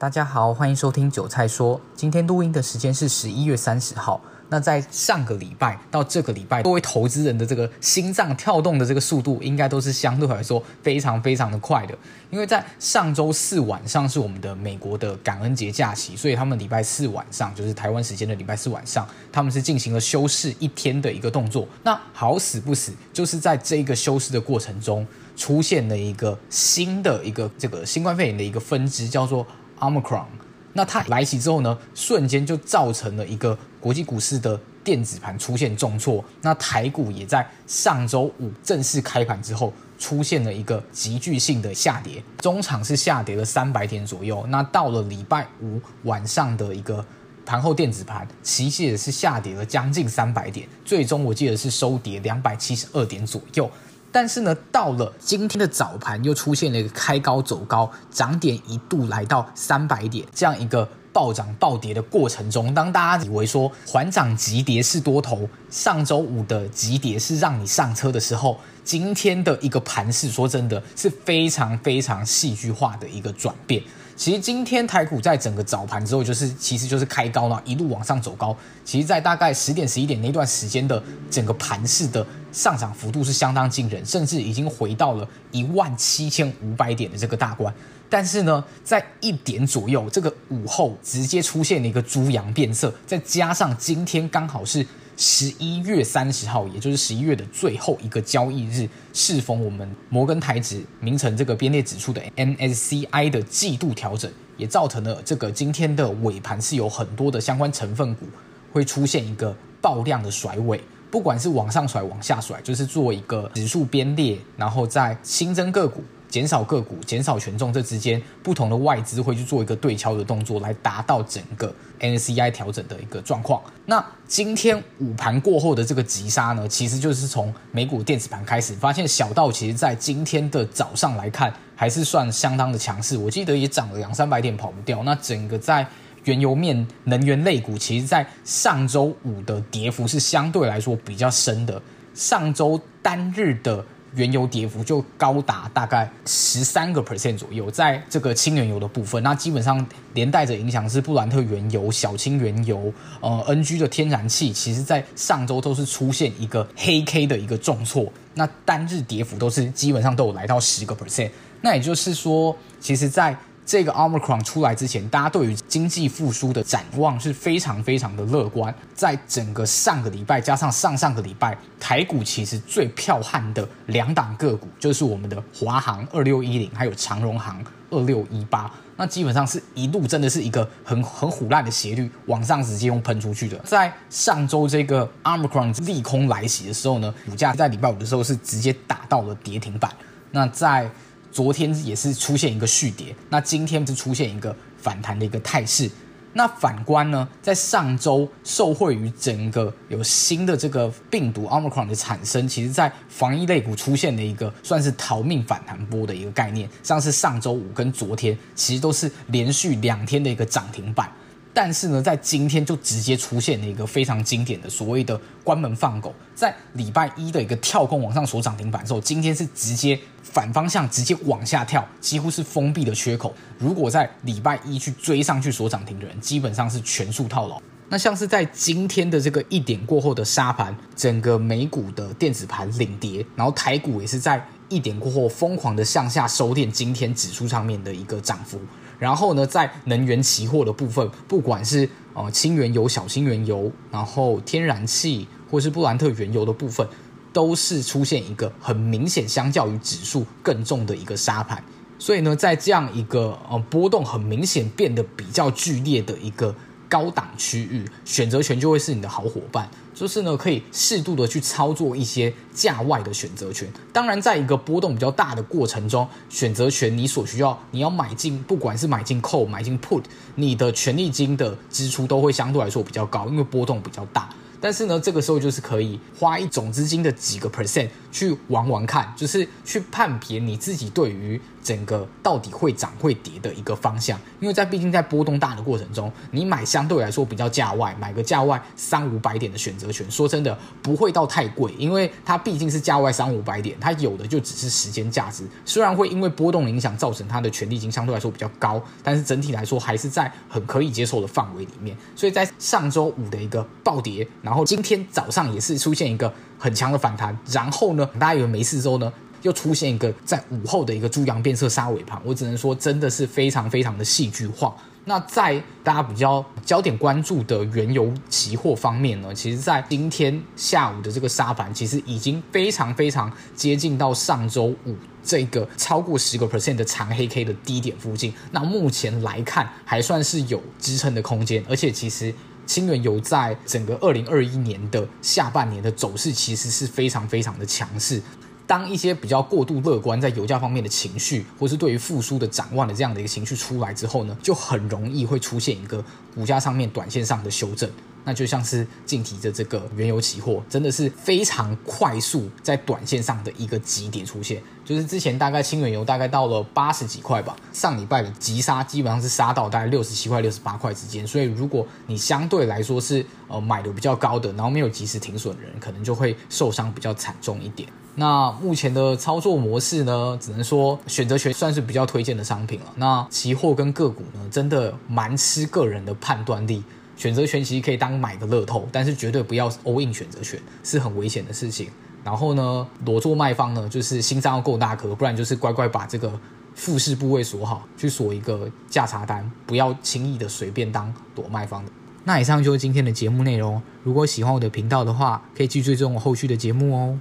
大家好，欢迎收听韭菜说。今天录音的时间是十一月三十号。那在上个礼拜到这个礼拜，各位投资人的这个心脏跳动的这个速度，应该都是相对来说非常非常的快的。因为在上周四晚上是我们的美国的感恩节假期，所以他们礼拜四晚上，就是台湾时间的礼拜四晚上，他们是进行了休市一天的一个动作。那好死不死，就是在这个休市的过程中，出现了一个新的一个这个新冠肺炎的一个分支，叫做。Omicron，那它来袭之后呢，瞬间就造成了一个国际股市的电子盘出现重挫。那台股也在上周五正式开盘之后，出现了一个急剧性的下跌，中场是下跌了三百点左右。那到了礼拜五晚上的一个盘后电子盘，期货是下跌了将近三百点，最终我记得是收跌两百七十二点左右。但是呢，到了今天的早盘，又出现了一个开高走高，涨点一度来到三百点，这样一个暴涨暴跌的过程中，当大家以为说缓涨急跌是多头，上周五的急跌是让你上车的时候，今天的一个盘势，说真的是非常非常戏剧化的一个转变。其实今天台股在整个早盘之后，就是其实就是开高了，一路往上走高。其实，在大概十点十一点那段时间的整个盘势的上涨幅度是相当惊人，甚至已经回到了一万七千五百点的这个大关。但是呢，在一点左右，这个午后直接出现了一个猪羊变色，再加上今天刚好是。十一月三十号，也就是十一月的最后一个交易日，适逢我们摩根台指名称这个编列指数的 MSCI 的季度调整，也造成了这个今天的尾盘是有很多的相关成分股会出现一个爆量的甩尾，不管是往上甩、往下甩，就是做一个指数编列，然后再新增个股。减少个股、减少权重，这之间不同的外资会去做一个对敲的动作，来达到整个 MSCI 调整的一个状况。那今天午盘过后的这个急杀呢，其实就是从美股电子盘开始，发现小道其实在今天的早上来看，还是算相当的强势。我记得也涨了两三百点，跑不掉。那整个在原油面、能源类股，其实在上周五的跌幅是相对来说比较深的。上周单日的。原油跌幅就高达大概十三个 percent 左右，在这个轻原油的部分，那基本上连带着影响是布兰特原油、小轻原油、呃 NG 的天然气，其实在上周都是出现一个黑 K 的一个重挫，那单日跌幅都是基本上都有来到十个 percent，那也就是说，其实，在这个 Omicron 出来之前，大家对于经济复苏的展望是非常非常的乐观。在整个上个礼拜加上上上个礼拜，台股其实最彪悍的两档个股就是我们的华航二六一零，还有长荣航二六一八。那基本上是一路真的是一个很很虎烂的斜率往上直接用喷出去的。在上周这个 Omicron 利空来袭的时候呢，股价在礼拜五的时候是直接打到了跌停板。那在昨天也是出现一个续跌，那今天是出现一个反弹的一个态势。那反观呢，在上周受惠于整个有新的这个病毒 Omicron 的产生，其实在防疫类股出现的一个算是逃命反弹波的一个概念。像是上周五跟昨天，其实都是连续两天的一个涨停板。但是呢，在今天就直接出现了一个非常经典的所谓的关门放狗，在礼拜一的一个跳空往上锁涨停板之后，今天是直接反方向直接往下跳，几乎是封闭的缺口。如果在礼拜一去追上去锁涨停的人，基本上是全数套牢。那像是在今天的这个一点过后的沙盘，整个美股的电子盘领跌，然后台股也是在一点过后疯狂的向下收敛今天指数上面的一个涨幅。然后呢，在能源期货的部分，不管是呃轻原油、小轻原油，然后天然气或是布兰特原油的部分，都是出现一个很明显相较于指数更重的一个杀盘。所以呢，在这样一个呃波动很明显变得比较剧烈的一个高档区域，选择权就会是你的好伙伴。就是呢，可以适度的去操作一些价外的选择权。当然，在一个波动比较大的过程中，选择权你所需要，你要买进，不管是买进 call、买进 put，你的权利金的支出都会相对来说比较高，因为波动比较大。但是呢，这个时候就是可以花一种资金的几个 percent 去玩玩看，就是去判别你自己对于整个到底会涨会跌的一个方向。因为在毕竟在波动大的过程中，你买相对来说比较价外，买个价外三五百点的选择权，说真的不会到太贵，因为它毕竟是价外三五百点，它有的就只是时间价值。虽然会因为波动影响造成它的权利金相对来说比较高，但是整体来说还是在很可以接受的范围里面。所以在上周五的一个暴跌，然后今天早上也是出现一个很强的反弹，然后呢，大家以为没事之后呢，又出现一个在午后的一个猪羊变色杀尾盘，我只能说真的是非常非常的戏剧化。那在大家比较焦点关注的原油期货方面呢，其实，在今天下午的这个杀盘，其实已经非常非常接近到上周五这个超过十个 percent 的长黑 K 的低点附近。那目前来看，还算是有支撑的空间，而且其实。新原油在整个二零二一年的下半年的走势其实是非常非常的强势。当一些比较过度乐观在油价方面的情绪，或是对于复苏的展望的这样的一个情绪出来之后呢，就很容易会出现一个股价上面短线上的修正。那就像是近期的这个原油期货，真的是非常快速在短线上的一个急跌出现。就是之前大概轻原油大概到了八十几块吧，上礼拜的急杀基本上是杀到大概六十七块、六十八块之间。所以如果你相对来说是呃买的比较高的，然后没有及时停损的人，可能就会受伤比较惨重一点。那目前的操作模式呢，只能说选择权算是比较推荐的商品了。那期货跟个股呢，真的蛮吃个人的判断力。选择权其实可以当买个乐透，但是绝对不要 all in 选择权，是很危险的事情。然后呢，裸做卖方呢，就是心脏要够大颗，不然就是乖乖把这个复式部位锁好，去锁一个价差单，不要轻易的随便当裸卖方的。那以上就是今天的节目内容。如果喜欢我的频道的话，可以继续追踪我后续的节目哦。